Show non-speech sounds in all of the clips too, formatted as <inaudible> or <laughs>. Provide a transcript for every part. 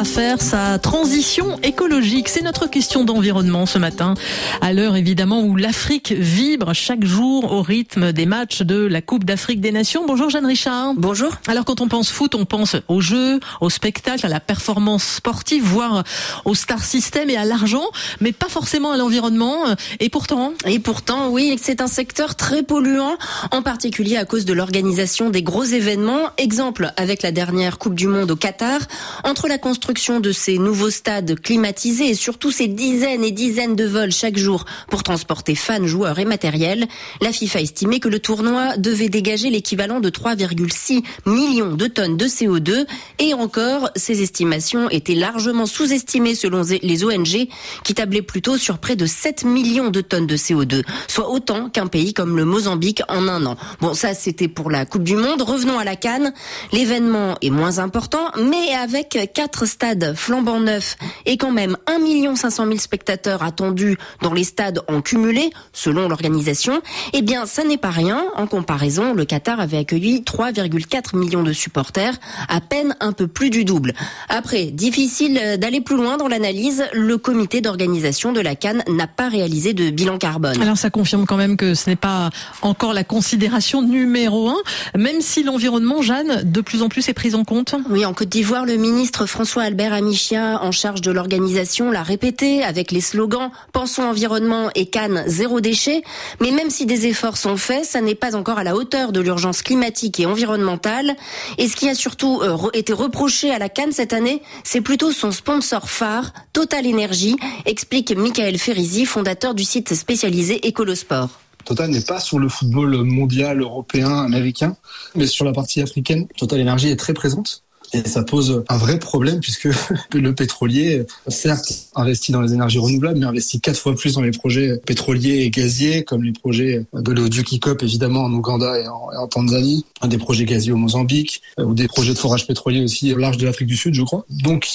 à faire sa transition écologique C'est notre question d'environnement ce matin, à l'heure évidemment où l'Afrique vibre chaque jour au rythme des matchs de la Coupe d'Afrique des Nations. Bonjour Jeanne Richard. Bonjour. Alors quand on pense foot, on pense aux jeux, au spectacle, à la performance sportive, voire au star system et à l'argent, mais pas forcément à l'environnement. Et pourtant? Et pourtant, oui, c'est un secteur très polluant, en particulier à cause de l'organisation des gros événements. Exemple avec la dernière Coupe du Monde au Qatar, entre la construction de ces nouveaux stades climatisés et surtout ces dizaines et dizaines de vols chaque jour pour transporter fans, joueurs et matériel, la FIFA estimait que le tournoi devait dégager l'équivalent de 3,6 millions de tonnes de CO2 et encore, ces estimations étaient largement sous-estimées selon les ONG qui tablaient plutôt sur près de 7 millions de tonnes de CO2, soit autant qu'un pays comme le Mozambique en un an. Bon, ça c'était pour la Coupe du Monde. Revenons à la Cannes. L'événement est moins important, mais avec quatre stades flambant neufs et quand même 1 500 000 spectateurs attendus dans les stades en cumulé, selon l'organisation, eh bien, ça n'est pas rien. En comparaison, le Qatar avait accueilli 3,4 millions de supporters, à peine un peu plus du double. Après, difficile d'aller plus loin dans l'analyse, le comité d'organisation de la Cannes n'a pas réalisé de bilan carbone. Alors ça confirme quand même que ce n'est pas encore la considération numéro un, même si l'environnement, Jeanne, de plus en plus est pris en compte. Oui, en Côte d'Ivoire, le ministre François Albert Amichia, en charge de l'organisation, l'a répété avec les slogans Pensons environnement et Cannes zéro déchet. Mais même si des efforts sont faits, ça n'est pas encore à la hauteur de l'urgence climatique et environnementale. Et ce qui a surtout euh, été reproché à la Cannes cette année, c'est plutôt son sponsor phare, Total Energy, explique Michael Ferrizi, fondateur du site spécialisé Écolosport. Total n'est pas sur le football mondial, européen, américain, mais sur la partie africaine. Total Energy est très présente. Et ça pose un vrai problème puisque <laughs> le pétrolier, certes, investit dans les énergies renouvelables, mais investit quatre fois plus dans les projets pétroliers et gaziers, comme les projets de l'Odukikop, évidemment, en Ouganda et en, en, Tanzanie, des projets gaziers au Mozambique, ou des projets de forage pétrolier aussi au large de l'Afrique du Sud, je crois. Donc,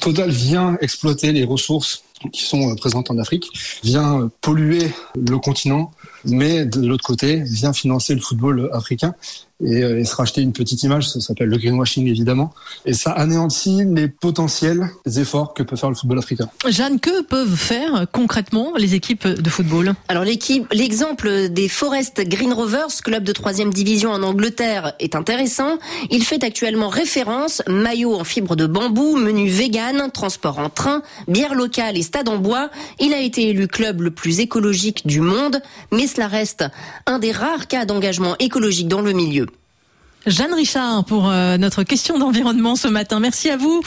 Total vient exploiter les ressources qui sont présentes en Afrique, vient polluer le continent, mais de l'autre côté, vient financer le football africain et, et, se racheter une petite image, ça s'appelle le greenwashing évidemment, et ça anéantit les potentiels efforts que peut faire le football africain. Jeanne, que peuvent faire concrètement les équipes de football? Alors l'équipe, l'exemple des Forest Green Rovers, club de troisième division en Angleterre, est intéressant. Il fait actuellement référence maillot en fibre de bambou, menu vegan, transport en train, bière locale et stade en bois. Il a été élu club le plus écologique du monde, mais cela reste un des rares cas d'engagement écologique dans le milieu. Jeanne Richard pour notre question d'environnement ce matin. Merci à vous.